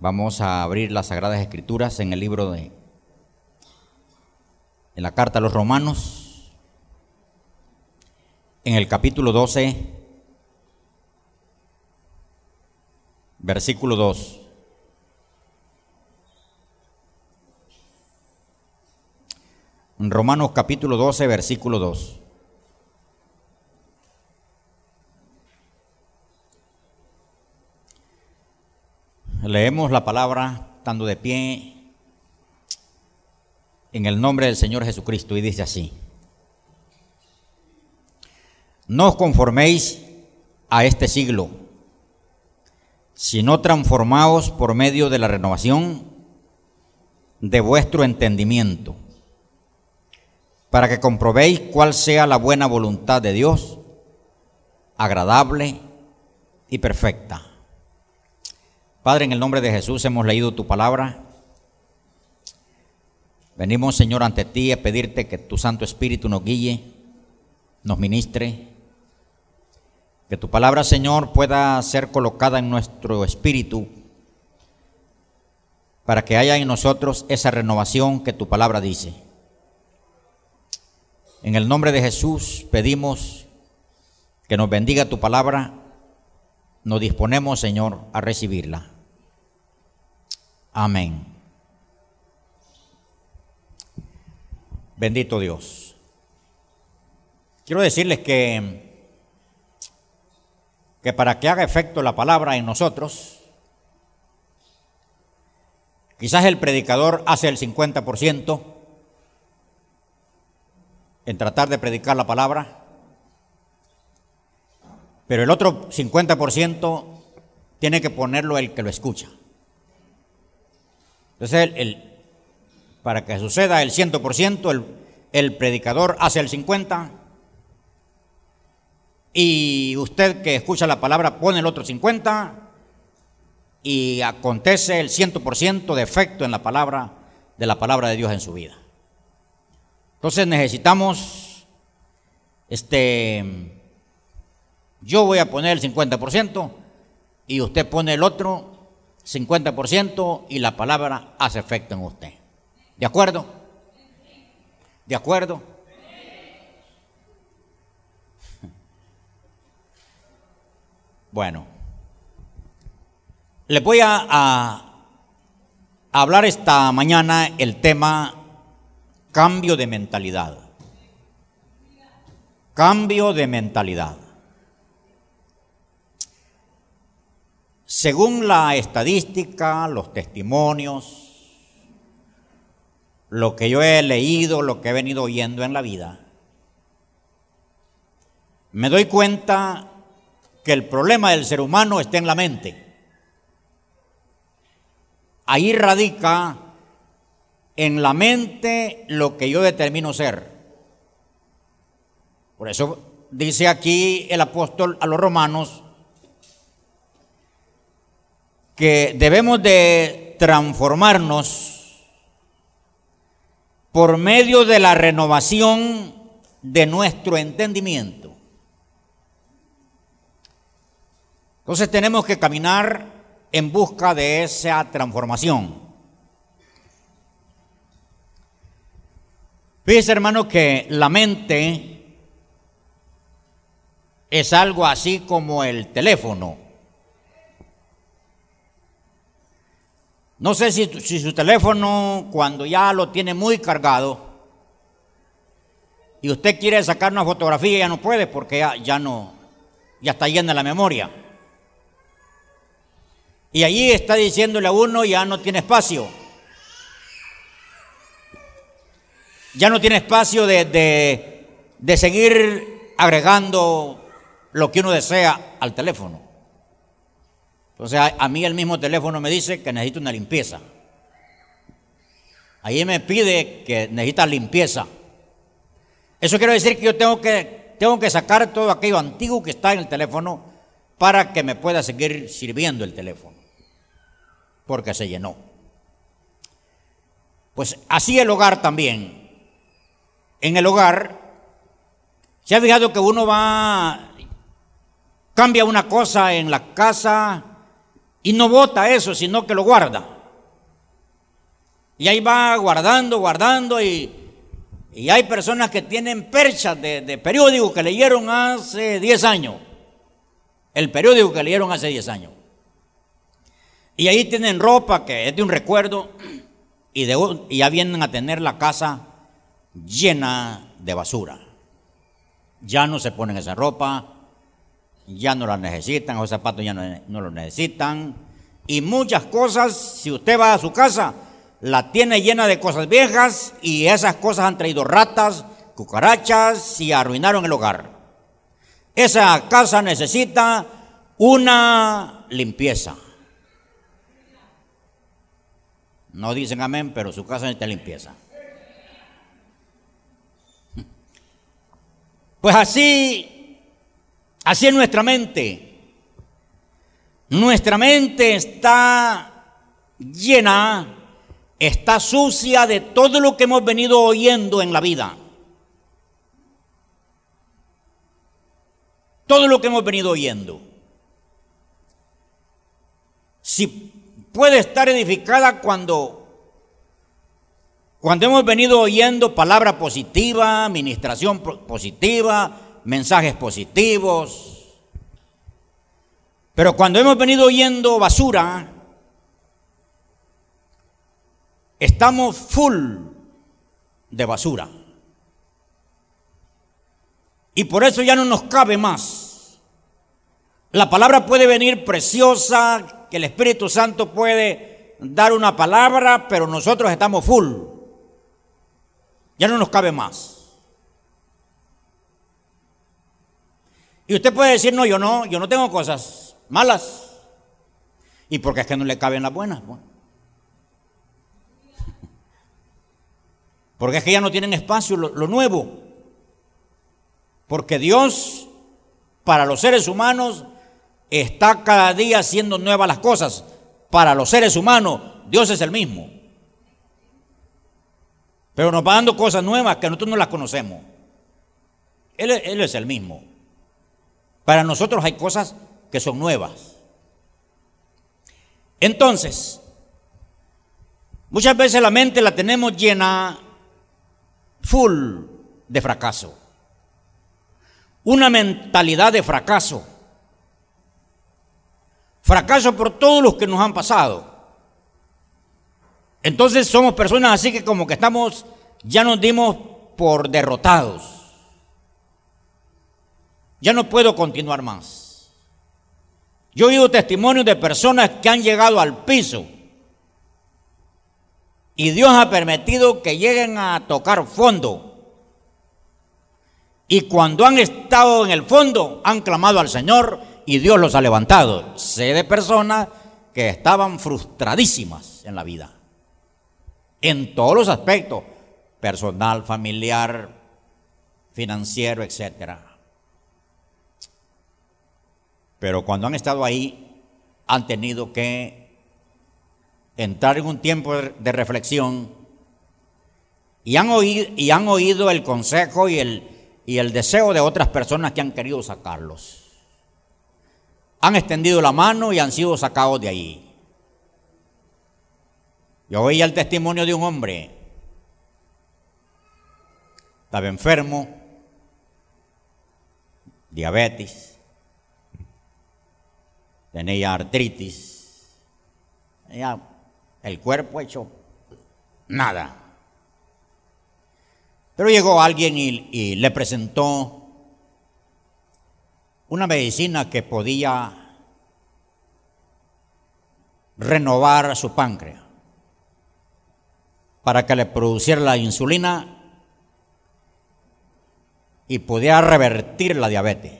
Vamos a abrir las Sagradas Escrituras en el libro de, en la carta a los Romanos, en el capítulo 12, versículo 2. Romanos capítulo 12, versículo 2. Leemos la palabra estando de pie en el nombre del Señor Jesucristo y dice así. No os conforméis a este siglo, sino transformaos por medio de la renovación de vuestro entendimiento, para que comprobéis cuál sea la buena voluntad de Dios, agradable y perfecta. Padre, en el nombre de Jesús hemos leído tu palabra. Venimos, Señor, ante ti a pedirte que tu Santo Espíritu nos guíe, nos ministre, que tu palabra, Señor, pueda ser colocada en nuestro espíritu para que haya en nosotros esa renovación que tu palabra dice. En el nombre de Jesús pedimos que nos bendiga tu palabra nos disponemos, Señor, a recibirla. Amén. Bendito Dios. Quiero decirles que, que para que haga efecto la palabra en nosotros, quizás el predicador hace el 50% en tratar de predicar la palabra, pero el otro 50% tiene que ponerlo el que lo escucha. Entonces, el, para que suceda el 100%, el, el predicador hace el 50%, y usted que escucha la palabra pone el otro 50%, y acontece el 100% de efecto en la palabra, de la palabra de Dios en su vida. Entonces necesitamos este yo voy a poner el 50% y usted pone el otro 50% y la palabra hace efecto en usted. ¿De acuerdo? ¿De acuerdo? Bueno, les voy a, a, hablar esta mañana el tema cambio de mentalidad. Cambio de mentalidad. Según la estadística, los testimonios, lo que yo he leído, lo que he venido oyendo en la vida, me doy cuenta que el problema del ser humano está en la mente. Ahí radica en la mente lo que yo determino ser. Por eso dice aquí el apóstol a los romanos, que debemos de transformarnos por medio de la renovación de nuestro entendimiento. Entonces tenemos que caminar en busca de esa transformación. Fíjese hermano que la mente es algo así como el teléfono. No sé si, su teléfono cuando ya lo tiene muy cargado y usted quiere sacar una fotografía ya no puede porque ya, ya no, ya está llena la memoria. Y allí está diciéndole a uno ya no tiene espacio. Ya no tiene espacio de, de seguir agregando lo que uno desea al teléfono. Entonces a, mí el mismo teléfono me dice que necesito una limpieza. Ahí me pide que necesita limpieza. Eso quiere decir que yo tengo que, tengo que sacar todo aquello antiguo que está en el teléfono para que me pueda seguir sirviendo el teléfono. Porque se llenó. Pues así el hogar también. En el hogar, se ha fijado que uno va, cambia una cosa en la casa, Y no bota eso, sino que lo guarda. Y ahí va guardando, guardando y, hay personas que tienen perchas de, de periódico que leyeron hace 10 años. El periódico que leyeron hace 10 años. Y ahí tienen ropa que es de un recuerdo y, de, y ya vienen a tener la casa llena de basura. Ya no se ponen esa ropa, ya no la necesitan, esos zapatos ya no, no los necesitan. Y muchas cosas, si usted va a su casa, la tiene llena de cosas viejas y esas cosas han traído ratas, cucarachas y arruinaron el hogar. Esa casa necesita una limpieza. No dicen amén, pero su casa necesita limpieza. Pues así, así es nuestra mente. Nuestra mente está llena, está sucia de todo lo que hemos venido oyendo en la vida. Todo lo que hemos venido oyendo. Si puede estar edificada cuando cuando hemos venido oyendo palabra positiva, administración positiva, mensajes positivos, pero cuando hemos venido oyendo basura, estamos full de basura. Y por eso ya no nos cabe más. La palabra puede venir preciosa, que el Espíritu Santo puede dar una palabra, pero nosotros estamos full. Ya no nos cabe más. Y usted puede decir, no, yo no, yo no tengo cosas malas. ¿Y porque es que no le caben las buenas? Porque es que ya no tienen espacio lo, lo nuevo. Porque Dios, para los seres humanos, está cada día haciendo nuevas las cosas. Para los seres humanos, Dios es el mismo. Pero nos va dando cosas nuevas que nosotros no las conocemos. Él, él es el mismo. Para nosotros hay cosas que son nuevas. Entonces, muchas veces la mente la tenemos llena, full de fracaso. Una mentalidad de fracaso. Fracaso por todos los que nos han pasado. Entonces somos personas así que como que estamos, ya nos dimos por derrotados. Ya no puedo continuar más. Yo he oído testimonios de personas que han llegado al piso y Dios ha permitido que lleguen a tocar fondo. Y cuando han estado en el fondo, han clamado al Señor y Dios los ha levantado. Sé de personas que estaban frustradísimas en la vida en todos los aspectos, personal, familiar, financiero, etc. Pero cuando han estado ahí, han tenido que entrar en un tiempo de reflexión y han oído, el consejo y el, y el deseo de otras personas que han querido sacarlos. Han extendido la mano y han sido sacados de ahí. Yo oía el testimonio de un hombre. Estaba enfermo, diabetes, tenía artritis, el cuerpo hecho nada. Pero llegó alguien y, y le presentó una medicina que podía renovar su páncreas para que le produciera la insulina y pudiera revertir la diabetes.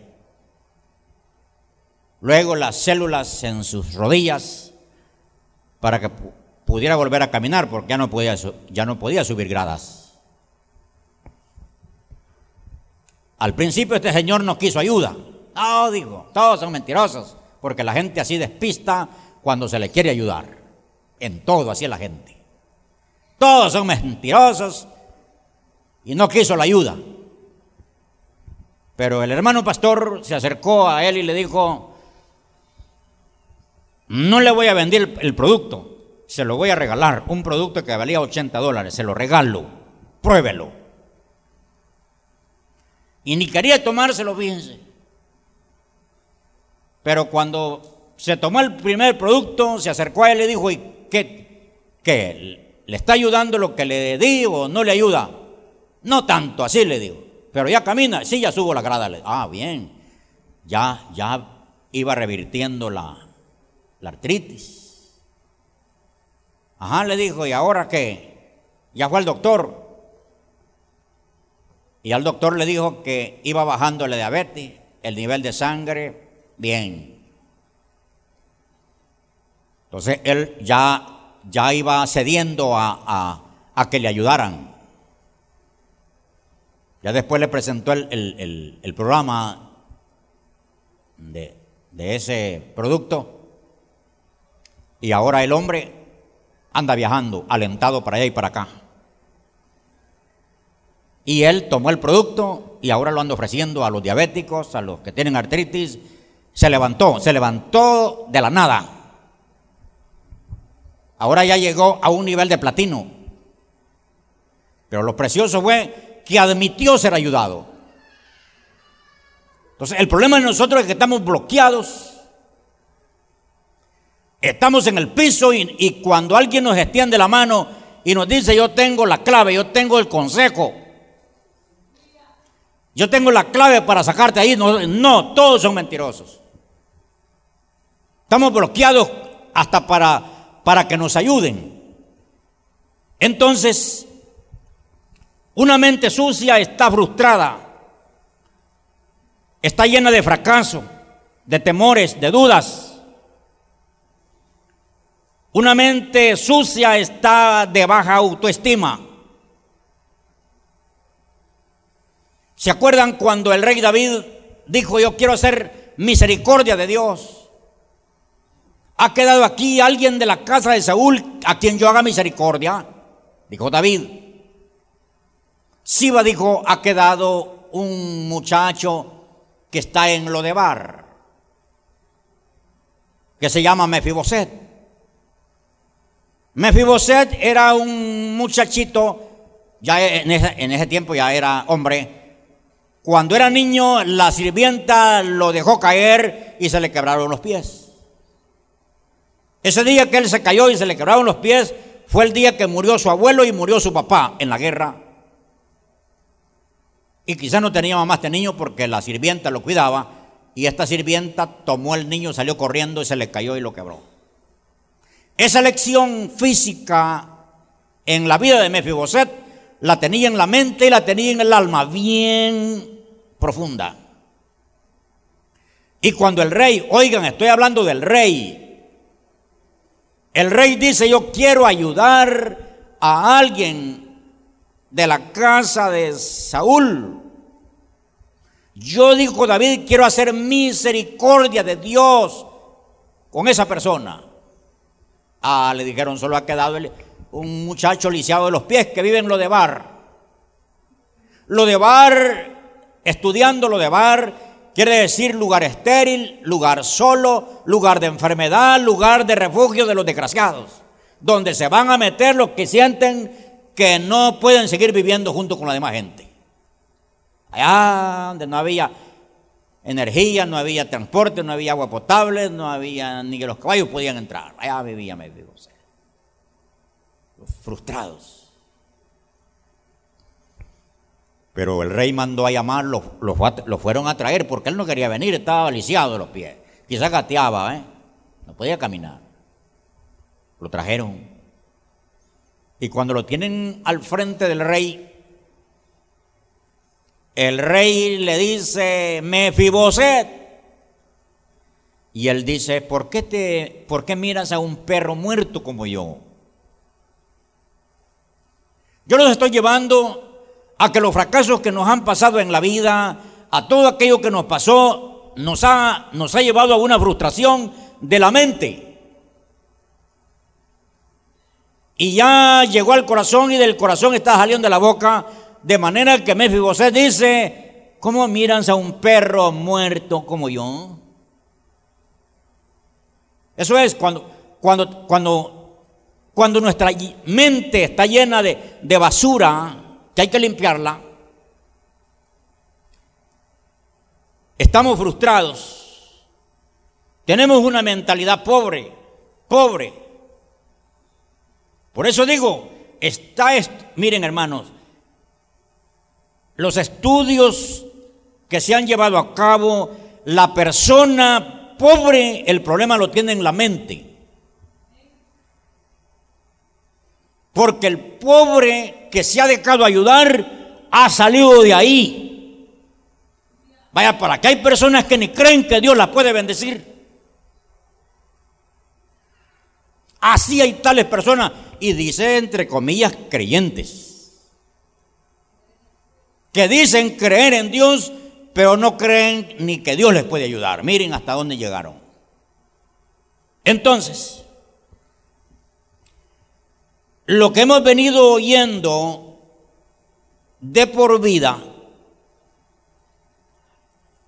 Luego las células en sus rodillas para que pudiera volver a caminar porque ya no podía, ya no podía subir gradas. Al principio este señor no quiso ayuda. No, digo, todos son mentirosos porque la gente así despista cuando se le quiere ayudar. En todo así es la gente. Todos son mentirosos y no quiso la ayuda. Pero el hermano pastor se acercó a él y le dijo, no le voy a vender el producto, se lo voy a regalar. Un producto que valía 80 dólares, se lo regalo, pruébelo. Y ni quería tomárselo, fíjense. Pero cuando se tomó el primer producto, se acercó a él y le dijo, ¿y qué? ¿Qué? ¿Le está ayudando lo que le di o no le ayuda? No tanto, así le digo. Pero ya camina, sí, ya subo la grada. Ah, bien. Ya, ya iba revirtiendo la, la artritis. Ajá, le dijo, ¿y ahora qué? Ya fue al doctor. Y al doctor le dijo que iba bajando la diabetes, el nivel de sangre, bien. Entonces él ya, ya iba cediendo a, a, que le ayudaran. Ya después le presentó el, el, programa de, de ese producto. Y ahora el hombre anda viajando, alentado para allá y para acá. Y él tomó el producto y ahora lo anda ofreciendo a los diabéticos, a los que tienen artritis. Se levantó, se levantó de la nada. Ahora ya llegó a un nivel de platino. Pero lo precioso fue que admitió ser ayudado. Entonces, el problema de nosotros es que estamos bloqueados. Estamos en el piso y, cuando alguien nos extiende la mano y nos dice, yo tengo la clave, yo tengo el consejo, yo tengo la clave para sacarte ahí. No, no, todos son mentirosos. Estamos bloqueados hasta para, para que nos ayuden. Entonces, una mente sucia está frustrada, está llena de fracaso, de temores, de dudas. Una mente sucia está de baja autoestima. ¿Se acuerdan cuando el rey David dijo, yo quiero hacer misericordia de Dios? ¿Ha quedado aquí alguien de la casa de Saúl a quien yo haga misericordia? Dijo David. Siba dijo, ha quedado un muchacho que está en Lodebar, que se llama Mefiboset. Mefiboset era un muchachito, ya en ese, en ese tiempo ya era hombre, cuando era niño, la sirvienta lo dejó caer y se le quebraron los pies. Ese día que él se cayó y se le quebraron los pies fue el día que murió su abuelo y murió su papá en la guerra. Y quizás no tenía mamá este niño porque la sirvienta lo cuidaba y esta sirvienta tomó el niño, salió corriendo y se le cayó y lo quebró. Esa lección física en la vida de Mefiboset la tenía en la mente y la tenía en el alma, bien profunda. Y cuando el rey, oigan, estoy hablando del rey, el rey dice, yo quiero ayudar a alguien de la casa de Saúl. Yo dijo David, quiero hacer misericordia de Dios con esa persona. Ah, le dijeron, solo ha quedado un muchacho lisiado de los pies que vive en lo de bar. Lo de bar, estudiando bar, quiere decir lugar estéril, lugar solo, lugar de enfermedad, lugar de refugio de los desgraciados, donde se van a meter los que sienten que no pueden seguir viviendo junto con la demás gente. Allá donde no había energía, no había transporte, no había agua potable, no había ni que los caballos podían entrar. Allá vivía medio frustrados. Pero el rey mandó a llamar, los, fueron a traer porque él no quería venir, estaba lisiado de los pies. Quizás gateaba, ¿eh? no podía caminar. Lo trajeron. Y cuando lo tienen al frente del rey, el rey le dice, Mefiboset. Y él dice, ¿por qué, te, ¿por qué miras a un perro muerto como yo? Yo los estoy llevando a que los fracasos que nos han pasado en la vida, a todo aquello que nos pasó, nos ha, nos ha llevado a una frustración de la mente. Y ya llegó al corazón y del corazón está saliendo de la boca, de manera que Mefiboset dice, ¿cómo miran a un perro muerto como yo? Eso es cuando, cuando, cuando, cuando nuestra mente está llena de, de basura, que hay que limpiarla, estamos frustrados, tenemos una mentalidad pobre, pobre. Por eso digo, está, miren hermanos, los estudios que se han llevado a cabo, la persona pobre, el problema lo tiene en la mente. Porque el pobre que se ha dejado ayudar ha salido de ahí. Vaya, para que hay personas que ni creen que Dios las puede bendecir. Así hay tales personas. Y dice entre comillas creyentes. Que dicen creer en Dios, pero no creen ni que Dios les puede ayudar. Miren hasta dónde llegaron. Entonces, lo que hemos venido oyendo de por vida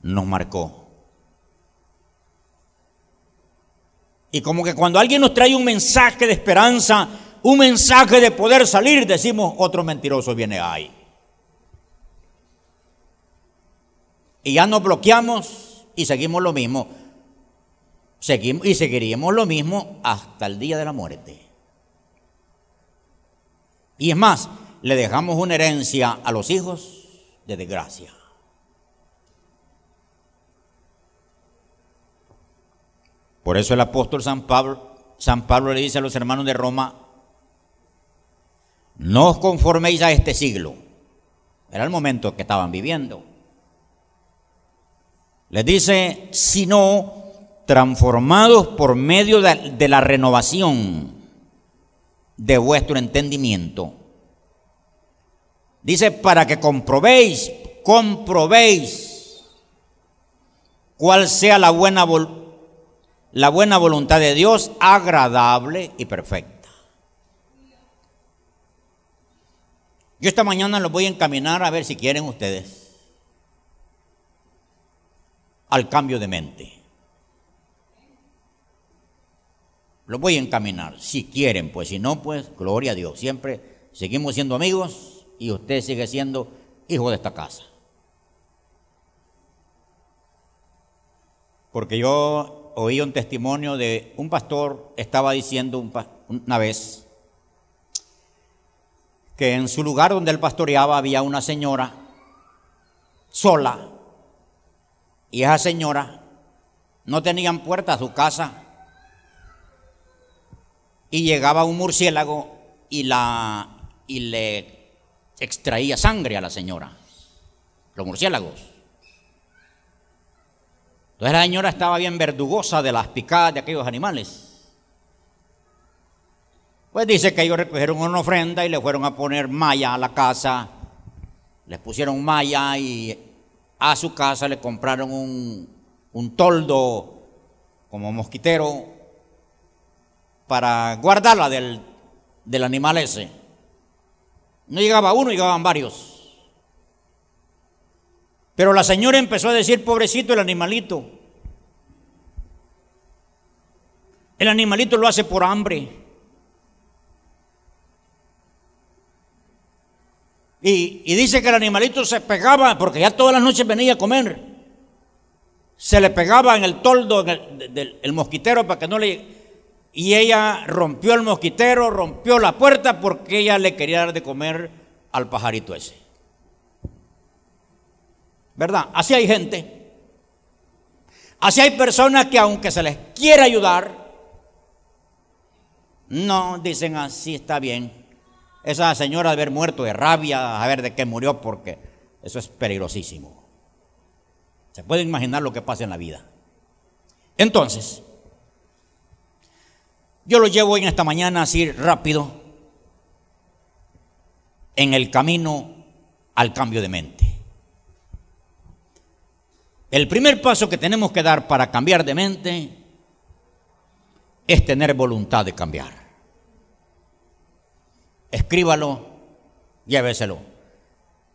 nos marcó. Y como que cuando alguien nos trae un mensaje de esperanza, un mensaje de poder salir, decimos, otro mentiroso viene ahí. Y ya nos bloqueamos y seguimos lo mismo. Seguimos y seguiríamos lo mismo hasta el día de la muerte. Y es más, le dejamos una herencia a los hijos de desgracia. Por eso el apóstol San Pablo, San Pablo le dice a los hermanos de Roma, no os conforméis a este siglo. Era el momento que estaban viviendo. Les dice, sino transformados por medio de, la renovación de vuestro entendimiento. Dice, para que comprobéis, comprobéis cuál sea la buena la buena voluntad de Dios agradable y perfecta. Yo esta mañana los voy a encaminar a ver si quieren ustedes al cambio de mente. Los voy a encaminar, si quieren, pues si no, pues gloria a Dios. Siempre seguimos siendo amigos y usted sigue siendo hijo de esta casa. Porque yo oí un testimonio de un pastor, estaba diciendo una vez que en su lugar donde él pastoreaba había una señora sola y esa señora no tenían puerta a su casa y llegaba un murciélago y la y le extraía sangre a la señora los murciélagos entonces la señora estaba bien verdugosa de las picadas de aquellos animales. Pues dice que ellos recogieron una ofrenda y le fueron a poner malla a la casa. Les pusieron malla y a su casa le compraron un, un toldo como mosquitero para guardarla del, del animal ese. No llegaba uno, llegaban varios. Pero la señora empezó a decir, pobrecito el animalito. El animalito lo hace por hambre. Y, dice que el animalito se pegaba, porque ya todas las noches venía a comer. Se le pegaba en el toldo del mosquitero para que no le... Y ella rompió el mosquitero, rompió la puerta porque ella le quería dar de comer al pajarito ese. ¿Verdad? Así hay gente. Así hay personas que aunque se les quiera ayudar, no dicen así está bien. Esa señora de haber muerto de rabia, a ver de qué murió, porque eso es peligrosísimo. Se puede imaginar lo que pasa en la vida. Entonces, yo lo llevo en esta mañana así rápido en el camino al cambio de mente. El primer paso que tenemos que dar para cambiar de mente es tener voluntad de cambiar. Escríbalo, lléveselo.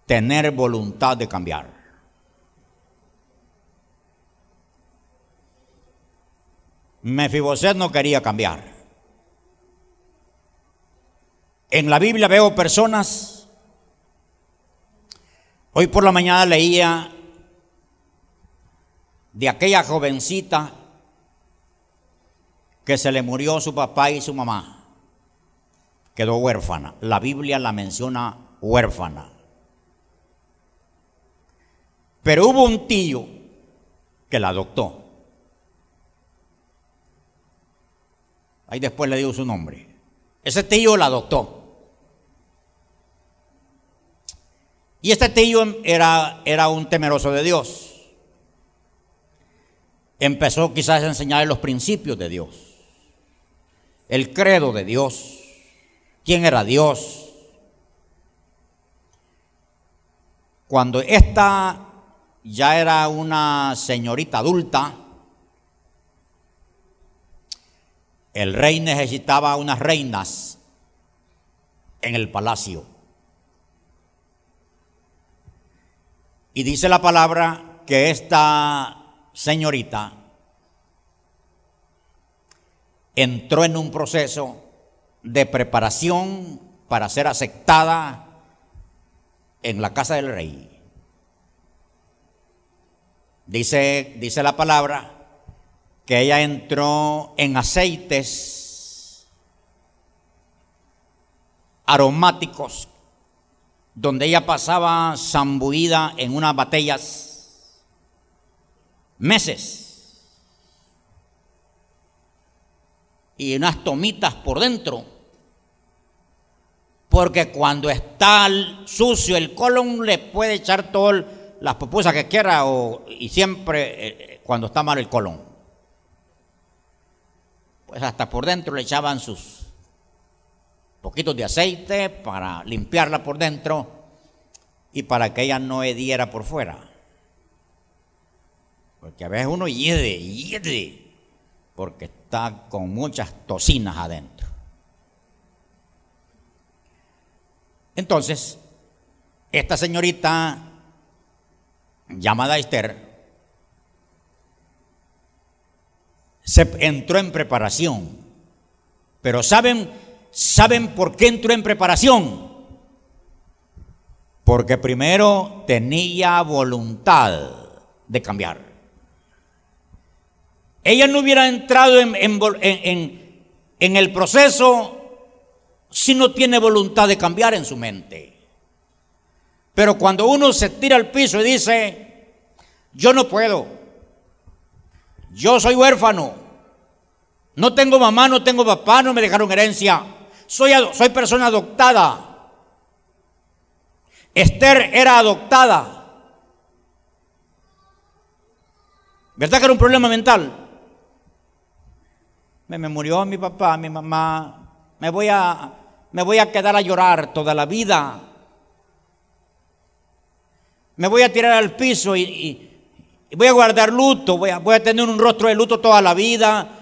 Tener voluntad de cambiar. Mefiboset no quería cambiar. En la Biblia veo personas. Hoy por la mañana leía de aquella jovencita que se le murió su papá y su mamá. Quedó huérfana. La Biblia la menciona huérfana. Pero hubo un tío que la adoptó. Ahí después le digo su nombre. Ese tío la adoptó. Y este tío era, era un temeroso de Dios. Empezó quizás a enseñarle los principios de Dios, el credo de Dios, quién era Dios. Cuando esta ya era una señorita adulta, el rey necesitaba unas reinas en el palacio. Y dice la palabra que esta señorita entró en un proceso de preparación para ser aceptada en la casa del rey. Dice, dice la palabra que ella entró en aceites aromáticos, donde ella pasaba zambuida en unas batallas meses y unas tomitas por dentro. Porque cuando está sucio el colon le puede echar todo el, las pupusas que quiera y siempre eh, eh, cuando está mal el colon. Pues hasta por dentro le echaban sus poquitos de aceite para limpiarla por dentro y para que ella no hediera por fuera. Porque a veces uno hiede, hiede, porque está con muchas tocinas adentro. Entonces, esta señorita llamada Esther, se entró en preparación. Pero ¿saben, ¿saben por qué entró en preparación? Porque primero tenía voluntad de cambiar. Ella no hubiera entrado en, en el proceso si no tiene voluntad de cambiar en su mente. Pero cuando uno se tira al piso y dice, yo no puedo, yo soy huérfano, no tengo mamá, no tengo papá, no me dejaron herencia, soy, soy persona adoptada. Esther era adoptada. ¿Verdad que era un problema mental? Me, me murió mi papá, mi mamá, me voy a, me voy a quedar a llorar toda la vida me voy a tirar al piso y, voy a guardar luto, voy a, voy a tener un rostro de luto toda la vida.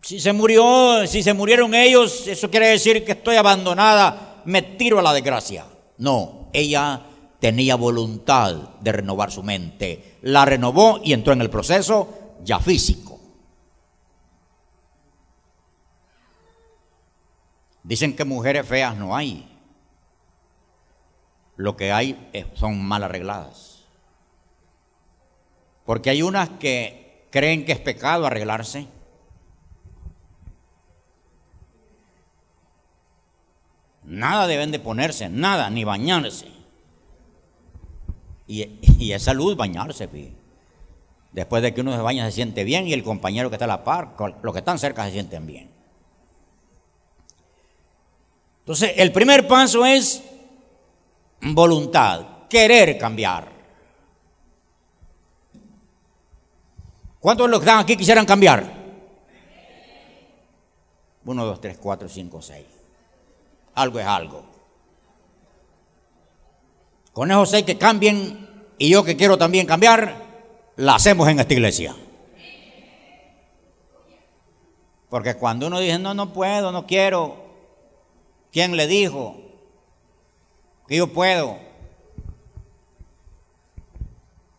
Si se murió, si se murieron ellos, eso quiere decir que estoy abandonada, me tiro a la desgracia. No, ella tenía voluntad de renovar su mente, la renovó y entró en el proceso ya físico. Dicen que mujeres feas no hay lo que hay son mal arregladas. Porque hay unas que creen que es pecado arreglarse. Nada deben de ponerse, nada, ni bañarse. Y, y es salud bañarse, Después de que uno se baña se siente bien y el compañero que está a la par, los que están cerca se sienten bien. Entonces, el primer paso es voluntad, querer cambiar. ¿Cuántos de los que están aquí quisieran cambiar? Uno, dos, tres, cuatro, cinco, seis. Algo es algo. Con esos seis que cambien y yo que quiero también cambiar, la hacemos en esta iglesia. Porque cuando uno dice, no, no puedo, no quiero, ¿quién le dijo? que yo puedo.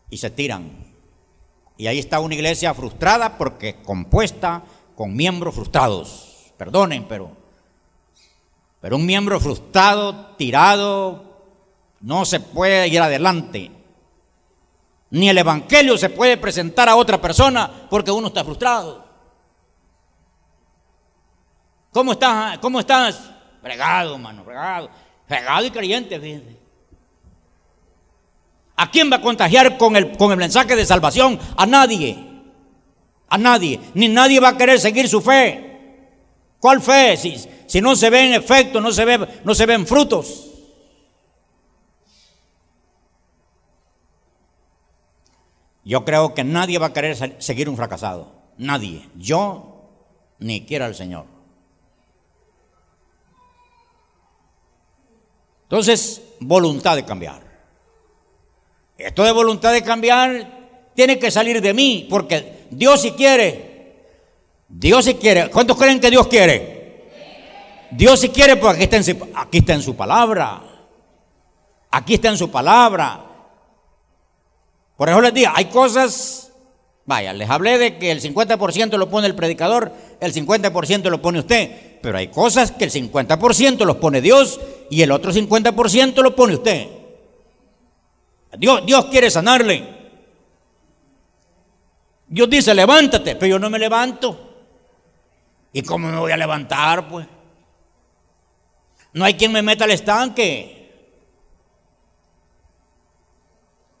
Y se tiran Y ahí está una iglesia frustrada porque compuesta con miembros frustrados. Perdonen, pero, pero un miembro frustrado, tirado, no se puede ir adelante. Ni el Evangelio se puede presentar a otra persona porque uno está frustrado. ¿Cómo estás? ¿Cómo estás? Fregado, mano, fregado. Fregado y creyente, fíjense. ¿A quién va a contagiar con el, con el mensaje de salvación? A nadie. A nadie. Ni nadie va a querer seguir su fe. ¿Cuál fe? Si, si no se ven efectos, no se, ve, no se ven frutos. Yo creo que nadie va a querer seguir un fracasado. Nadie. Yo ni quiera el Señor. Entonces, voluntad de cambiar. Esto de voluntad de cambiar tiene que salir de mí, porque Dios si quiere. Dios si quiere. ¿Cuántos creen que Dios quiere? Dios si quiere, pues aquí está en su, aquí está en su palabra. Aquí está en su palabra. Por eso les digo, hay cosas, vaya, les hablé de que el 50% lo pone el predicador, el 50% lo pone usted, pero hay cosas que el 50% los pone Dios y el otro 50% lo pone usted. Dios, Dios quiere sanarle. Dios dice, levántate, pero yo no me levanto. ¿Y cómo me voy a levantar, pues? No hay quien me meta al estanque.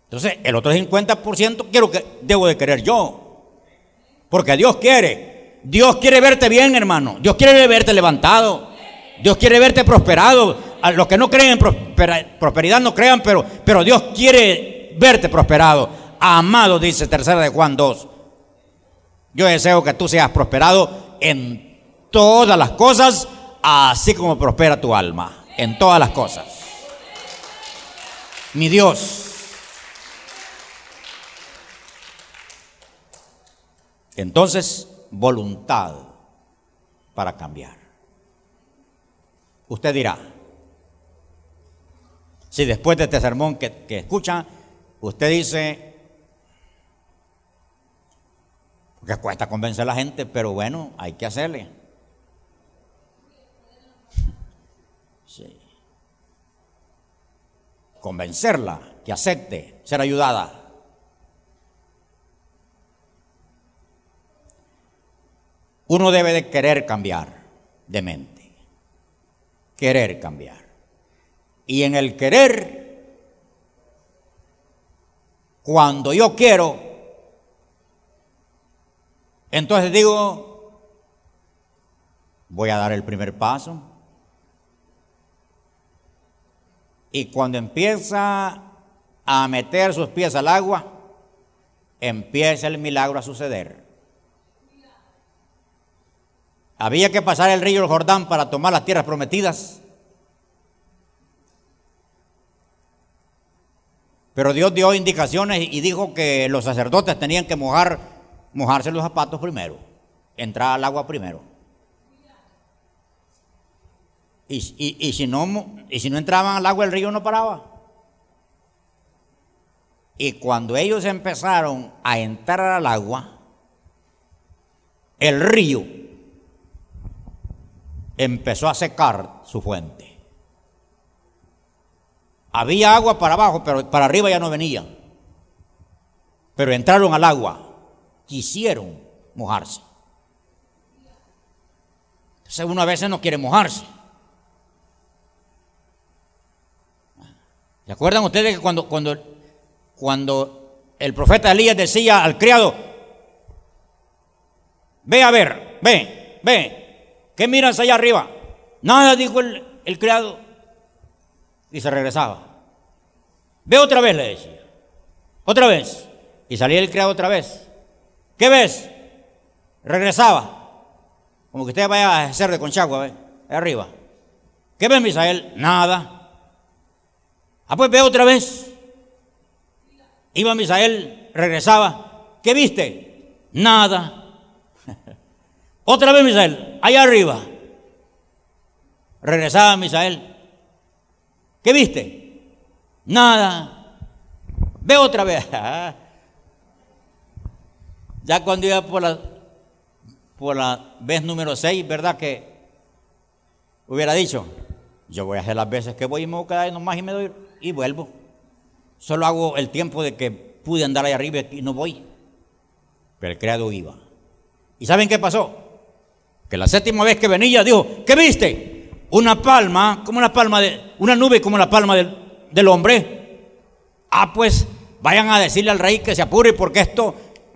Entonces, el otro 50% quiero que debo de querer yo. Porque Dios quiere. Dios quiere verte bien, hermano. Dios quiere verte levantado. Dios quiere verte prosperado a los que no creen en prosperidad no crean, pero, pero Dios quiere verte prosperado. Amado, dice tercera de Juan 2. Yo deseo que tú seas prosperado en todas las cosas, así como prospera tu alma, en todas las cosas. Mi Dios. Entonces, voluntad para cambiar. Usted dirá, si después de este sermón que, escucha, usted dice, porque cuesta convencer a la gente, pero bueno, hay que hacerle. Sí. Convencerla, que acepte ser ayudada. Uno debe de querer cambiar de mente, querer cambiar. Y en el querer, cuando yo quiero, entonces digo, voy a dar el primer paso. Y cuando empieza a meter sus pies al agua, empieza el milagro a suceder. Había que pasar el río Jordán para tomar las tierras prometidas. Pero Dios dio indicaciones y dijo que los sacerdotes tenían que mojar, mojarse los zapatos primero, entrar al agua primero. Y, si no, y si no entraban al agua, el río no paraba. Y cuando ellos empezaron a entrar al agua, el río empezó a secar su fuente. Había agua para abajo, pero para arriba ya no venía. Pero entraron al agua, quisieron mojarse. Entonces uno a veces no quiere mojarse. ¿Se acuerdan ustedes que cuando, cuando, cuando el profeta Elías decía al criado, ve a ver, ve, ve, ¿qué miras allá arriba? Nada, dijo el, criado y se regresaba. Ve otra vez, le decía. Otra vez. Y salía el criado otra vez. ¿Qué ves? Regresaba. Como que usted vaya a hacer de Conchagua. Ahí arriba. ¿Qué ves, Misael? Nada. Ah, pues ve otra vez. Iba Misael, regresaba. ¿Qué viste? Nada. Otra vez, Misael, allá arriba. Regresaba Misael. ¿Qué viste? Nada. Ve otra vez. Ya cuando iba por la, por la vez número 6, ¿verdad? Que hubiera dicho, yo voy a hacer las veces que voy y me voy a quedar nomás y me doy y vuelvo. Solo hago el tiempo de que pude andar ahí arriba y no voy. Pero el criado iba. ¿Y saben qué pasó? Que la séptima vez que venía dijo, ¿qué viste? Una palma, como una palma de, una nube como la palma del, del hombre. Ah, pues vayan a decirle al rey que se apure porque esto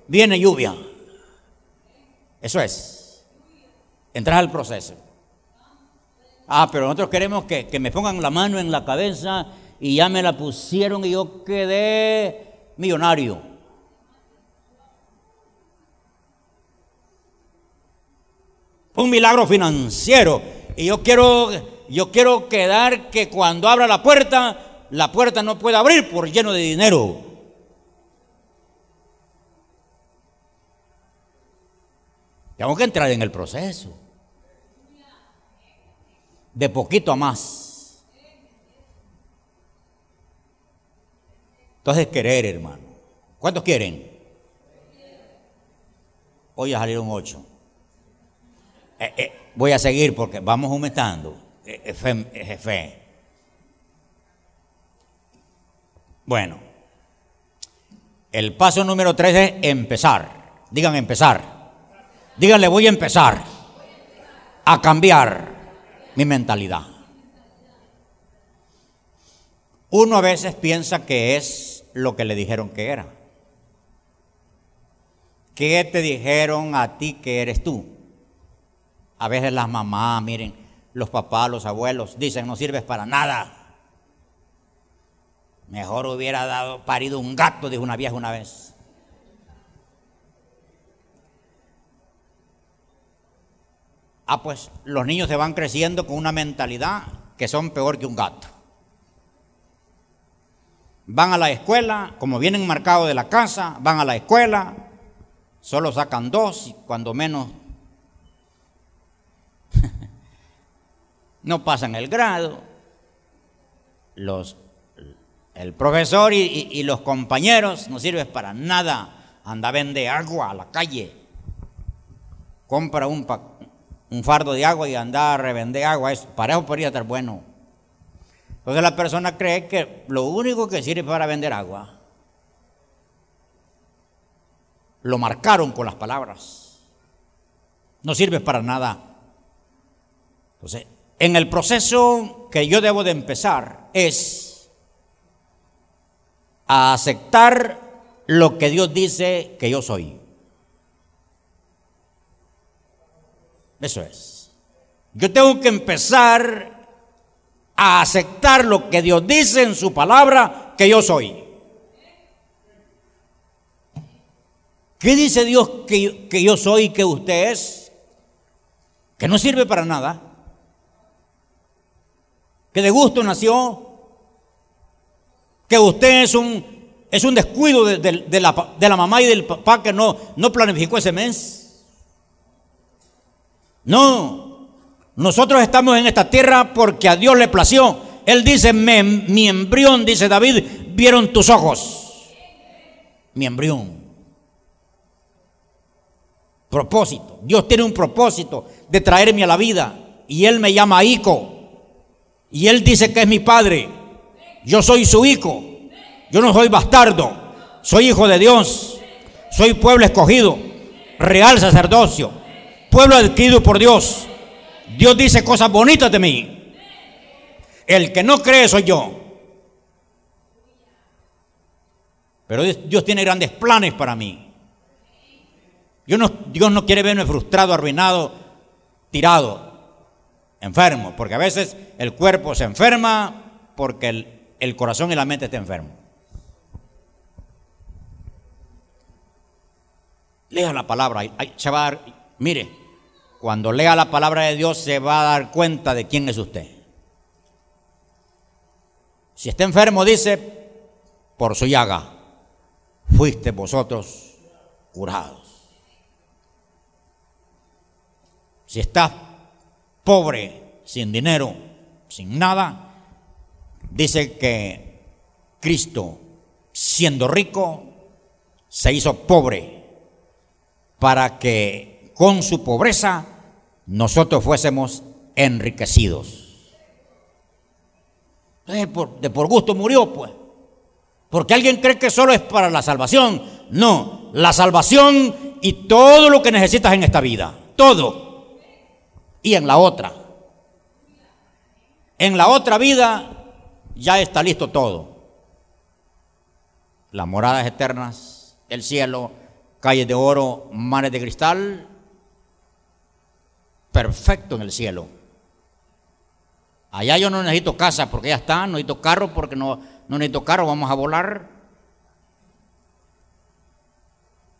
viene lluvia. Eso es. Entrar al proceso. Ah, pero nosotros queremos que, que, me pongan la mano en la cabeza y ya me la pusieron y yo quedé millonario. Un milagro financiero. Y yo quiero, yo quiero quedar que cuando abra la puerta, la puerta no pueda abrir por lleno de dinero. Tengo que entrar en el proceso. De poquito a más. Entonces querer, hermano. ¿Cuántos quieren? Hoy ya salieron ocho. Eh, eh, voy a seguir porque vamos aumentando. Eh, fe, fe. Bueno, el paso número tres es empezar. Digan empezar. Díganle, voy a empezar a cambiar mi mentalidad. Uno a veces piensa que es lo que le dijeron que era. ¿Qué te dijeron a ti que eres tú? A veces las mamás, miren, los papás, los abuelos dicen no sirves para nada. Mejor hubiera dado parido un gato, dijo una vieja una vez. Ah, pues los niños se van creciendo con una mentalidad que son peor que un gato. Van a la escuela, como vienen marcados de la casa, van a la escuela, solo sacan dos, cuando menos no pasan el grado. Los, el profesor y, los compañeros no sirven para nada. Anda a vender agua a la calle. Compra un, fardo de agua y andar a revender agua, eso, para eso podría estar bueno. Entonces la persona cree que lo único que sirve para vender agua, lo marcaron con las palabras. No sirve para nada. Entonces, en el proceso que yo debo de empezar es a aceptar lo que Dios dice que yo soy. Eso es. Yo tengo que empezar a aceptar lo que Dios dice en su palabra que yo soy. ¿Qué dice Dios que, que yo soy y que usted es? Que no sirve para nada. Que de gusto nació. Que usted es un, es un descuido de, la, de la mamá y del papá que no, no planificó ese mes. No, nosotros estamos en esta tierra porque a Dios le plació. Él dice, mi embrión, dice David, vieron tus ojos. Mi embrión. Propósito. Dios tiene un propósito de traerme a la vida. Y Él me llama hijo. Y Él dice que es mi padre. Yo soy su hijo. Yo no soy bastardo. Soy hijo de Dios. Soy pueblo escogido. Real sacerdocio pueblo adquirido por Dios. Dios dice cosas bonitas de mí. El que no cree soy yo. Pero Dios tiene grandes planes para mí. Dios no, Dios no quiere verme frustrado, arruinado, tirado, enfermo. Porque a veces el cuerpo se enferma porque el, corazón y la mente están enfermos. Lea la palabra. Se va a mire, cuando lea la palabra de Dios se va a dar cuenta de quién es usted. Si está enfermo, dice, por su llaga, fuiste vosotros curados. Si está pobre, sin dinero, sin nada, dice que Cristo, siendo rico, se hizo pobre para que con su pobreza nosotros fuésemos enriquecidos. de por gusto murió, pues. Porque alguien cree que solo es para la salvación. No, la salvación y todo lo que necesitas en esta vida. Todo. Y en la otra. En la otra vida ya está listo todo. Las moradas eternas, el cielo, calles de oro, mares de cristal. Perfecto en el cielo. Allá yo no necesito casa porque ya está, no necesito carro porque no, no necesito carro, vamos a volar.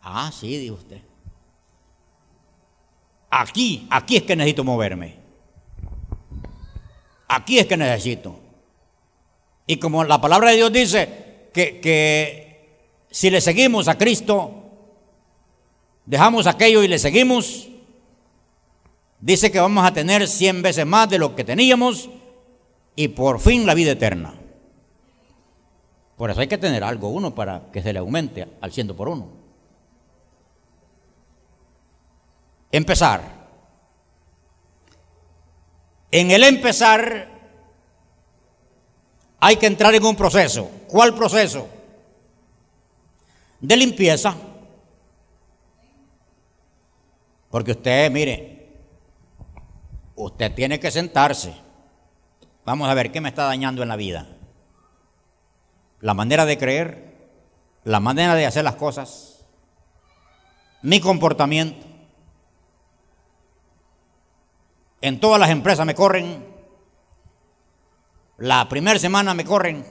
Ah, sí, dijo usted. Aquí, aquí es que necesito moverme. Aquí es que necesito. Y como la palabra de Dios dice que, que si le seguimos a Cristo, dejamos aquello y le seguimos, dice que vamos a tener cien veces más de lo que teníamos y por fin la vida eterna. Por eso hay que tener algo uno para que se le aumente al ciento por uno. Empezar. En el empezar hay que entrar en un proceso. ¿Cuál proceso? De limpieza. Porque usted, mire, usted tiene que sentarse. Vamos a ver qué me está dañando en la vida la manera de creer, la manera de hacer las cosas, mi comportamiento. En todas las empresas me corren, la primera semana me corren,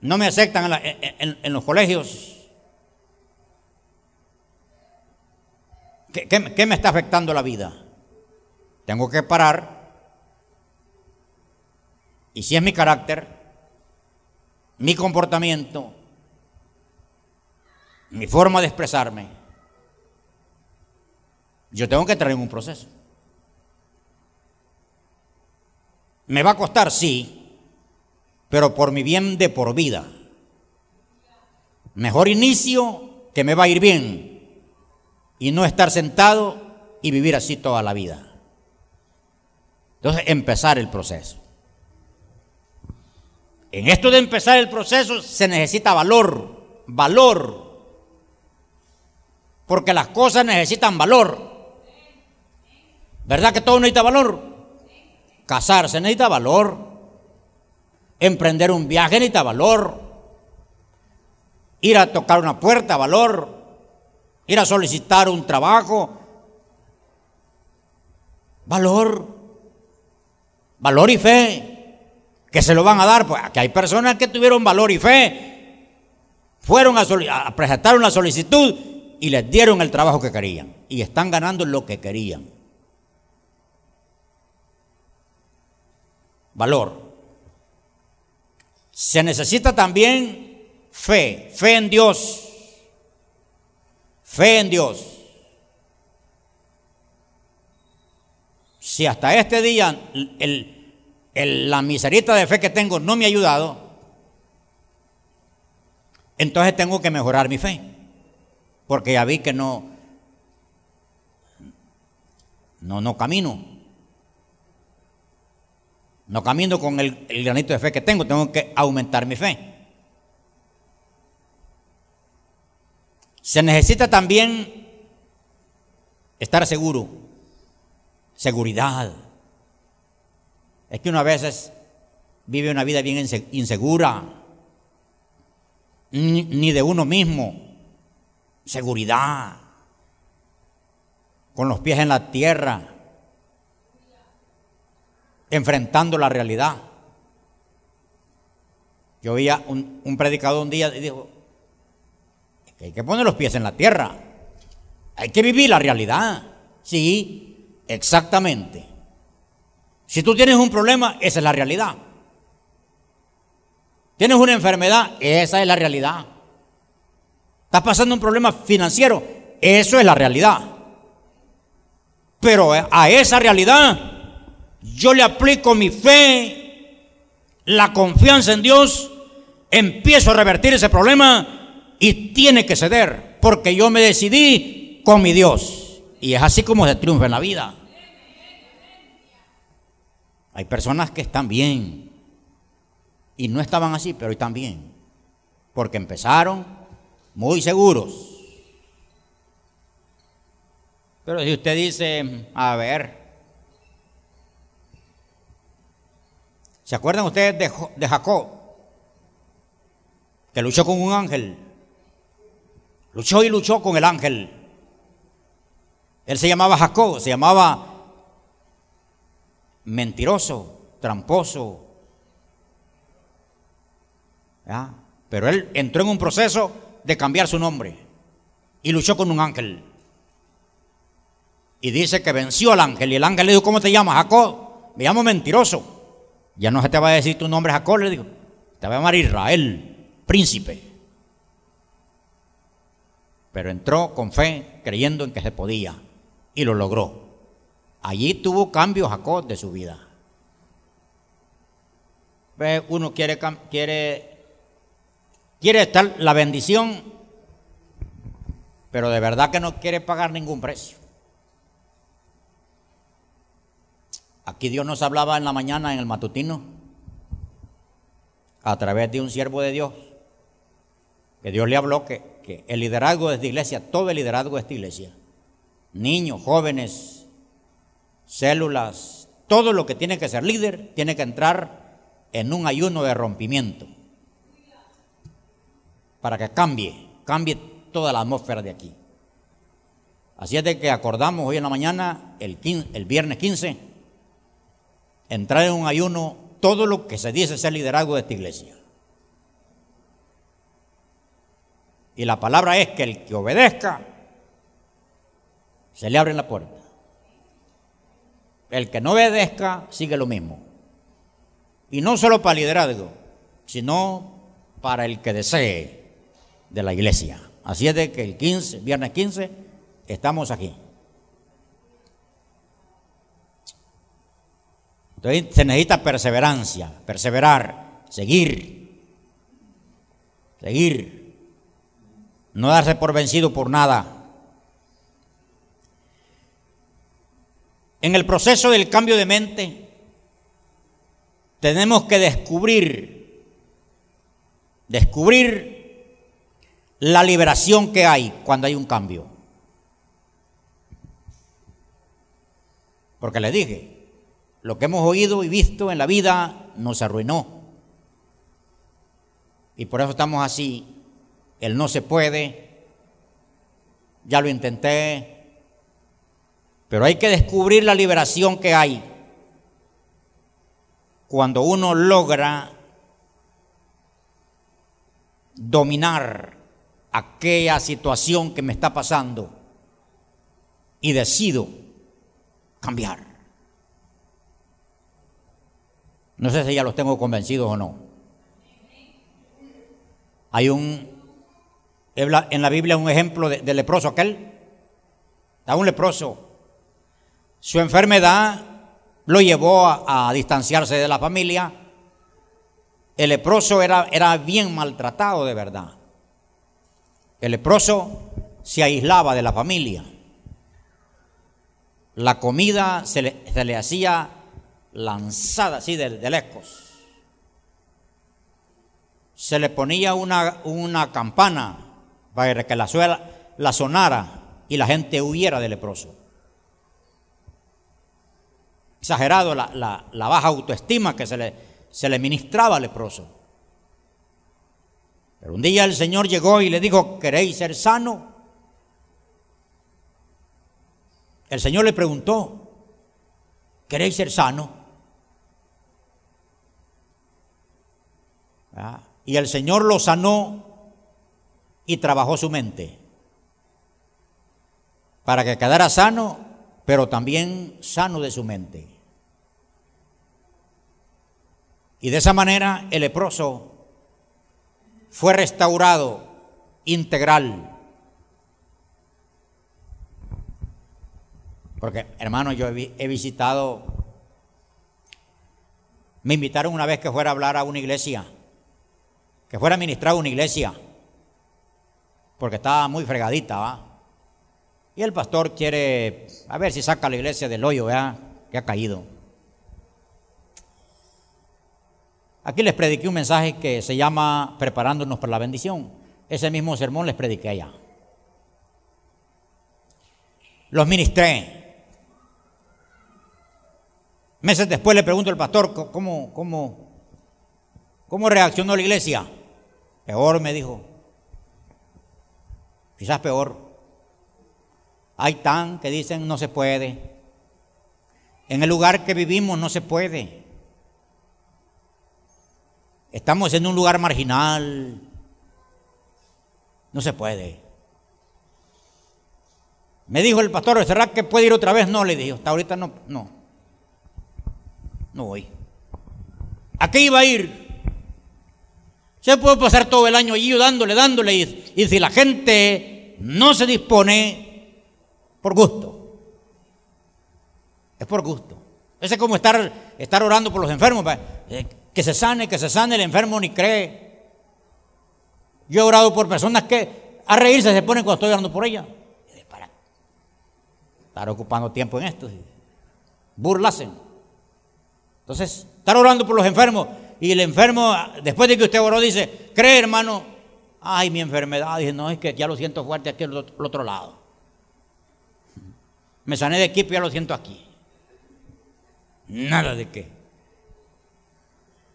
no me aceptan en, los colegios. ¿Qué me está afectando la vida? Tengo que parar y si es mi carácter, mi comportamiento, mi forma de expresarme, yo tengo que entrar en un proceso. ¿Me va a costar? Sí, pero por mi bien de por vida. Mejor inicio que me va a ir bien y no estar sentado y vivir así toda la vida. Entonces, empezar el proceso. En esto de empezar el proceso se necesita valor, valor. Porque las cosas necesitan valor. ¿Verdad que todo necesita valor? Casarse necesita valor. Emprender un viaje necesita valor. Ir a tocar una puerta, valor. Ir a solicitar un trabajo. Valor. Valor y fe que se lo van a dar, pues que hay personas que tuvieron valor y fe, fueron a, presentar una solicitud y les dieron el trabajo que querían y están ganando lo que querían. Valor. Se necesita también fe, fe en Dios, fe en Dios. Si hasta este día la miserita de fe que tengo no me ha ayudado, entonces tengo que mejorar mi fe. Porque ya vi que no, no, no camino. No camino con el, el granito de fe que tengo, tengo que aumentar mi fe. Se necesita también estar seguro, seguridad. Es que uno a veces vive una vida bien insegura, ni de uno mismo, seguridad, con los pies en la tierra, enfrentando la realidad. Yo un, un predicador un día y dijo, que hay que poner los pies en la tierra, hay que vivir la realidad. Sí, exactamente. Si tú tienes un problema, esa es la realidad. Tienes una enfermedad, esa es la realidad. Estás pasando un problema financiero, eso es la realidad. Pero a esa realidad yo le aplico mi fe, la confianza en Dios, empiezo a revertir ese problema y tiene que ceder, porque yo me decidí con mi Dios. Y es así como se triunfa en la vida. Hay personas que están bien y no estaban así, pero están bien, porque empezaron muy seguros. Pero si usted dice, a ver, ¿se acuerdan ustedes de, de Jacob? Que luchó con un ángel. Luchó y luchó con el ángel. Él se llamaba Jacob, se llamaba mentiroso, tramposo. Pero él entró en un proceso de cambiar su nombre y luchó con un ángel. Y dice que venció al ángel y el ángel le dijo, ¿cómo te llamas? Jacob. Me llamo mentiroso. Ya no se te va a decir tu nombre Jacob, le digo. Te va a llamar Israel, príncipe. Pero entró con fe, creyendo en que se podía. Y lo logró. Allí tuvo cambio Jacob de su vida. Uno quiere, quiere, quiere estar la bendición, pero de verdad que no quiere pagar ningún precio. Aquí Dios nos hablaba en la mañana en el matutino a través de un siervo de Dios, que Dios le habló que, el liderazgo de esta iglesia, todo el liderazgo de esta iglesia, niños, jóvenes, células, todo lo que tiene que ser líder tiene que entrar en un ayuno de rompimiento para que cambie, cambie toda la atmósfera de aquí. Así es de que acordamos hoy en la mañana, el viernes 15, entrar en un ayuno todo lo que se dice ser liderazgo de esta iglesia. Y la palabra es que el que obedezca, se le abre la puerta. El que no obedezca sigue lo mismo. Y no solo para liderazgo, sino para el que desee de la iglesia. Así es de que el 15, viernes 15, estamos aquí. Entonces se necesita perseverancia, perseverar, seguir, seguir, no darse por vencido por nada. En el proceso del cambio de mente, tenemos que descubrir, descubrir la liberación que hay cuando hay un cambio. Porque le dije, lo que hemos oído y visto en la vida nos arruinó. Y por eso estamos así. El no se puede. Ya lo intenté, pero hay que descubrir la liberación que hay cuando uno logra dominar aquella situación que me está pasando y decido cambiar. No sé si ya los tengo convencidos o no. Hay un, en la Biblia un ejemplo de, leproso aquel. Está un leproso su enfermedad lo llevó a, distanciarse de la familia. El leproso era, era bien maltratado de verdad. El leproso se aislaba de la familia. La comida se le, hacía lanzada así de, de, lejos. Se le ponía una, una campana para que la, suela, la sonara y la gente huyera del leproso exagerado la, baja autoestima que se le, se le ministraba al leproso. Pero un día el Señor llegó y le dijo, ¿queréis ser sano? El Señor le preguntó, ¿queréis ser sano? Y el Señor lo sanó y trabajó su mente para que quedara sano pero también sano de su mente. Y de esa manera el leproso fue restaurado integral. Porque, hermano, yo he, visitado, me invitaron una vez que fuera a hablar a una iglesia, que fuera a ministrar a una iglesia. porque estaba muy fregadita, ¿va? Y el pastor quiere a ver si saca la iglesia del hoyo, ¿verdad? Que ha caído. Aquí les prediqué un mensaje que se llama Preparándonos para la bendición. Ese mismo sermón les prediqué allá. Los ministré. Meses después le pregunto al pastor, ¿cómo, cómo, cómo reaccionó la iglesia? Peor, me dijo. Quizás peor. Hay tan que dicen no se puede. En el lugar que vivimos no se puede. Estamos en un lugar marginal. No se puede. Me dijo el pastor, ¿será que puede ir otra vez? No, le dije, hasta ahorita no, no. No voy. ¿A qué iba a ir? Se puede pasar todo el año allí dándole, dándole, y, si la gente no se dispone, por gusto. Es por gusto. Ese es como estar, estar orando por los enfermos. Eh, que se sane, que se sane, el enfermo ni cree. Yo he orado por personas que a reírse se ponen cuando estoy orando por ella. Para estar ocupando tiempo en esto. Burlasen. Entonces, estar orando por los enfermos y el enfermo, después de que usted oró, dice, cree hermano, ay mi enfermedad, dice, no, es que ya lo siento fuerte aquí al otro lado. Me sané de equipo y ya lo siento aquí. Nada de qué.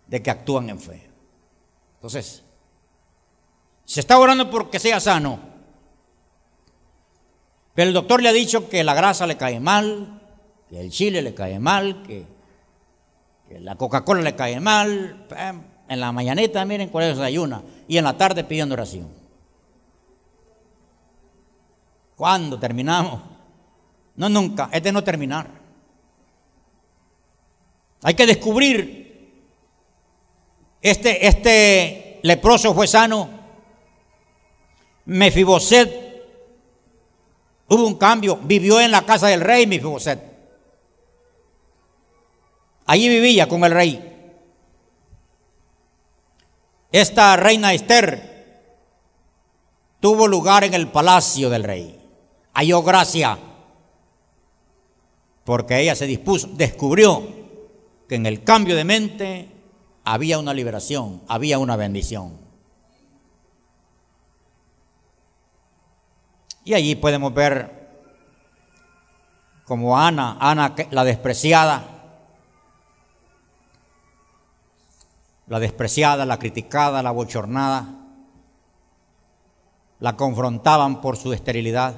De que actúan en fe. Entonces, se está orando porque sea sano. Pero el doctor le ha dicho que la grasa le cae mal, que el chile le cae mal, que la Coca-Cola le cae mal, en la mañanita miren cuál es ayuna y en la tarde pidiendo oración. ¿Cuándo terminamos? No, nunca, es de no terminar. Hay que descubrir, este, este leproso fue sano, Mefiboset, hubo un cambio, vivió en la casa del rey Mefiboset. Allí vivía con el rey. Esta reina Esther tuvo lugar en el palacio del rey. Halló gracia porque ella se dispuso, descubrió que en el cambio de mente había una liberación, había una bendición. Y allí podemos ver como Ana, Ana la despreciada, la despreciada, la criticada, la bochornada, la confrontaban por su esterilidad,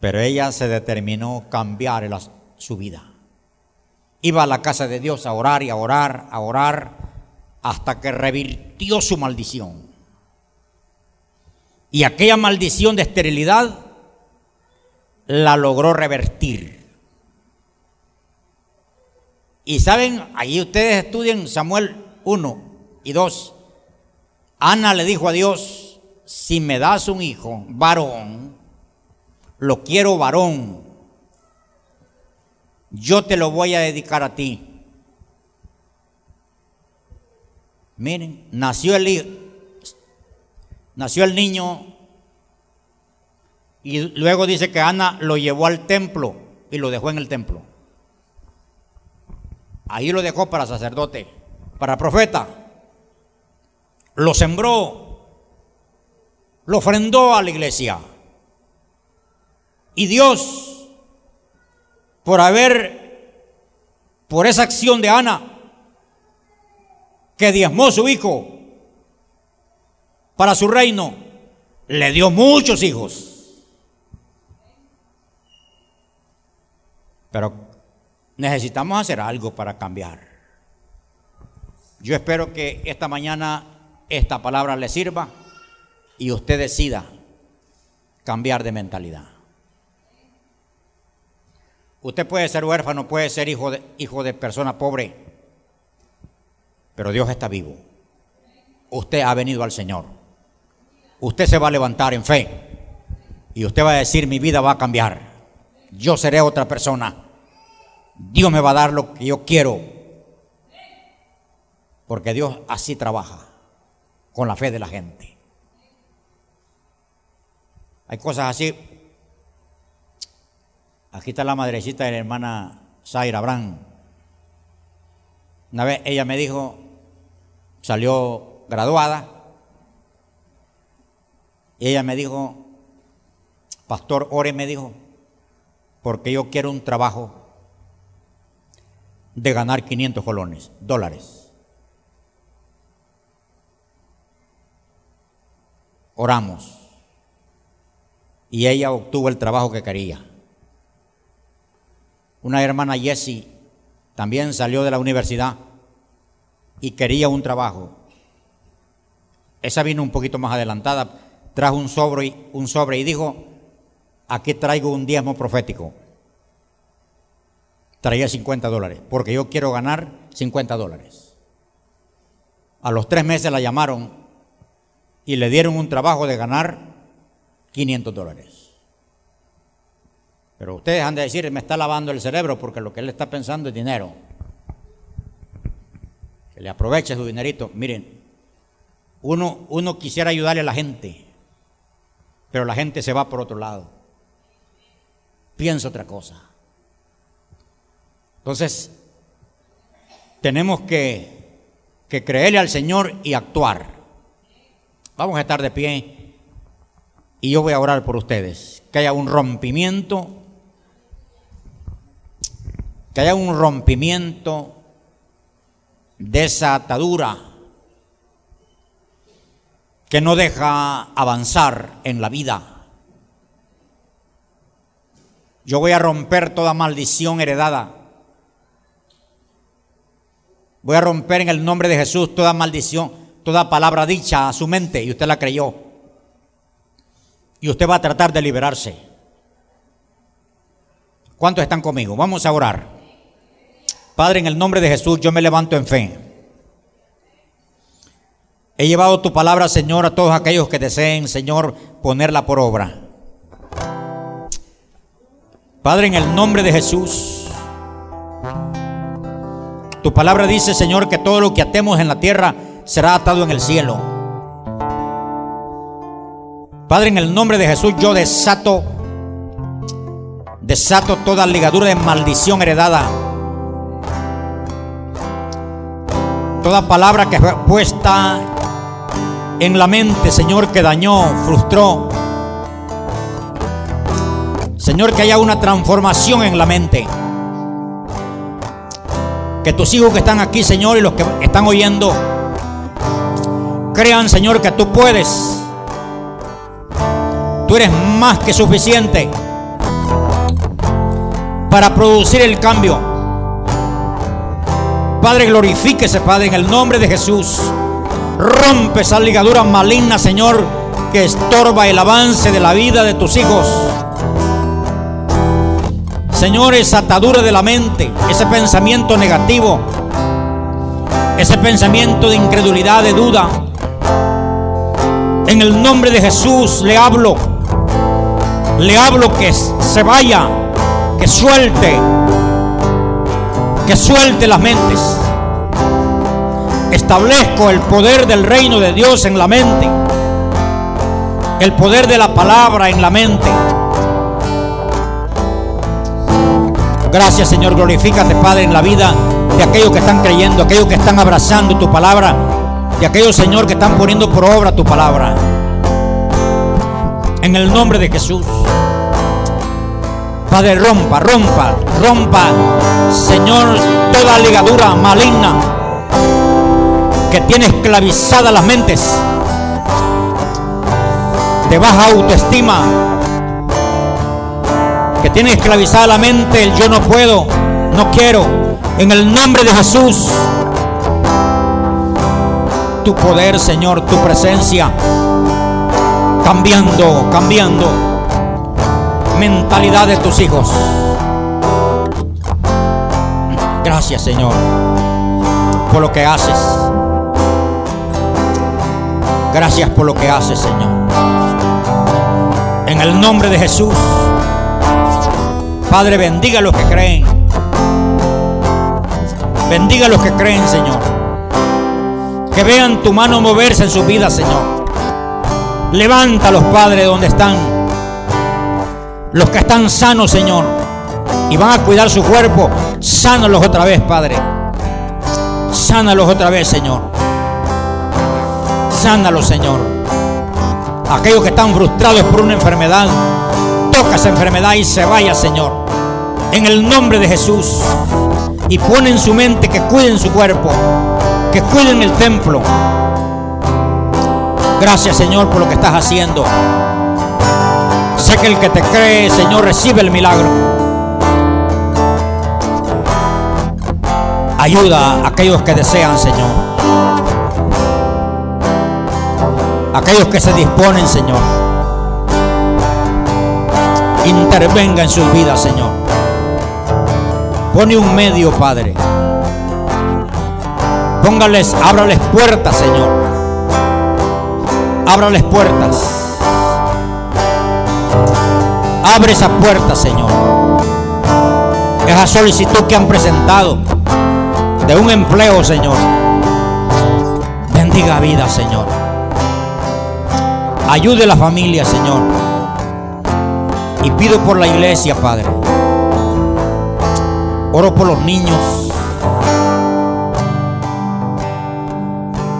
pero ella se determinó cambiar su vida. Iba a la casa de Dios a orar y a orar, a orar, hasta que revirtió su maldición. Y aquella maldición de esterilidad la logró revertir. Y saben, ahí ustedes estudian Samuel 1 y 2. Ana le dijo a Dios, si me das un hijo varón, lo quiero varón, yo te lo voy a dedicar a ti. Miren, nació el, nació el niño y luego dice que Ana lo llevó al templo y lo dejó en el templo. Ahí lo dejó para sacerdote, para profeta. Lo sembró, lo ofrendó a la iglesia. Y Dios, por haber, por esa acción de Ana, que diezmó su hijo para su reino, le dio muchos hijos. Pero necesitamos hacer algo para cambiar. Yo espero que esta mañana esta palabra le sirva y usted decida cambiar de mentalidad. Usted puede ser huérfano, puede ser hijo de, hijo de persona pobre, pero Dios está vivo. Usted ha venido al Señor. Usted se va a levantar en fe y usted va a decir, mi vida va a cambiar. Yo seré otra persona. Dios me va a dar lo que yo quiero. Porque Dios así trabaja, con la fe de la gente. Hay cosas así. Aquí está la madrecita de la hermana Zaira Abraham. Una vez ella me dijo, salió graduada, y ella me dijo, Pastor Ore me dijo, porque yo quiero un trabajo de ganar 500 colones, dólares. Oramos. Y ella obtuvo el trabajo que quería. Una hermana Jessie también salió de la universidad y quería un trabajo. Esa vino un poquito más adelantada, trajo un sobre, un sobre y dijo, aquí traigo un diezmo profético. Traía 50 dólares, porque yo quiero ganar 50 dólares. A los tres meses la llamaron y le dieron un trabajo de ganar 500 dólares. Pero ustedes han de decir, me está lavando el cerebro porque lo que él está pensando es dinero. Que le aproveche su dinerito. Miren, uno, uno quisiera ayudarle a la gente, pero la gente se va por otro lado. Piensa otra cosa. Entonces, tenemos que, creerle al Señor y actuar. Vamos a estar de pie y yo voy a orar por ustedes. Que haya un rompimiento, que haya un rompimiento de esa atadura que no deja avanzar en la vida. Yo voy a romper toda maldición heredada. Voy a romper en el nombre de Jesús toda maldición, toda palabra dicha a su mente y usted la creyó. Y usted va a tratar de liberarse. ¿Cuántos están conmigo? Vamos a orar. Padre, en el nombre de Jesús, yo me levanto en fe. He llevado tu palabra, Señor, a todos aquellos que deseen, Señor, ponerla por obra. Padre, en el nombre de Jesús, tu palabra dice, Señor, que todo lo que atemos en la tierra será atado en el cielo. Padre, en el nombre de Jesús, yo desato, desato toda ligadura de maldición heredada. Toda palabra que fue puesta en la mente, Señor, que dañó, frustró. Señor, que haya una transformación en la mente. Que tus hijos que están aquí, Señor, y los que están oyendo, crean, Señor, que tú puedes. Tú eres más que suficiente para producir el cambio. Padre, glorifíquese, Padre, en el nombre de Jesús. Rompe esa ligadura maligna, Señor, que estorba el avance de la vida de tus hijos. Señor, esa atadura de la mente, ese pensamiento negativo, ese pensamiento de incredulidad, de duda. En el nombre de Jesús le hablo. Le hablo que se vaya, que suelte, que suelte las mentes. Establezco el poder del reino de Dios en la mente. El poder de la palabra en la mente. Gracias Señor, glorifícate Padre en la vida de aquellos que están creyendo, aquellos que están abrazando tu palabra, de aquellos Señor que están poniendo por obra tu palabra. En el nombre de Jesús. Padre, rompa, rompa, rompa, Señor, toda ligadura maligna que tiene esclavizadas las mentes de baja autoestima, tiene esclavizada la mente el yo no puedo, no quiero, en el nombre de Jesús, tu poder, Señor, tu presencia, cambiando, cambiando mentalidad de tus hijos. Gracias, Señor, por lo que haces. Gracias por lo que haces, Señor. En el nombre de Jesús. Padre, bendiga a los que creen. Bendiga a los que creen, Señor. Que vean tu mano moverse en su vida, Señor. Levanta a los padres donde están. Los que están sanos, Señor, y van a cuidar su cuerpo, sánalos otra vez, Padre. Sánalos otra vez, Señor. Sánalos, Señor. Aquellos que están frustrados por una enfermedad, toca esa enfermedad y se vaya, Señor. En el nombre de Jesús. Y pone en su mente que cuiden su cuerpo, que cuiden el templo. Gracias, Señor, por lo que estás haciendo. Sé que el que te cree, Señor, recibe el milagro. Ayuda a aquellos que desean, Señor. Aquellos que se disponen, Señor. Intervenga en sus vidas, Señor. Pone un medio, Padre. Póngales, ábrales puertas, Señor. Ábrales puertas. Abre esa puerta, Señor. Esa solicitud que han presentado de un empleo, Señor. Bendiga vida, Señor. Ayude a la familia, Señor. Y pido por la iglesia, Padre. Oro por los niños.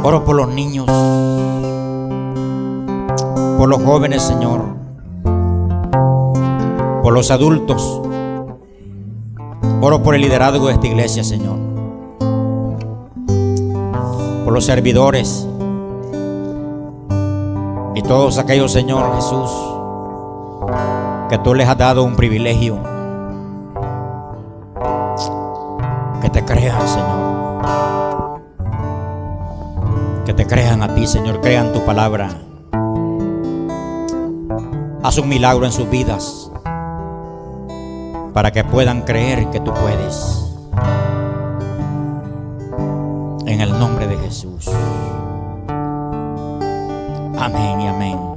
Oro por los niños. Por los jóvenes, Señor por los adultos. Oro por el liderazgo de esta iglesia, Señor. Por los servidores. Y todos aquellos, Señor Jesús, que tú les has dado un privilegio. Palabra. Haz un milagro en sus vidas para que puedan creer que tú puedes. En el nombre de Jesús. Amén y amén.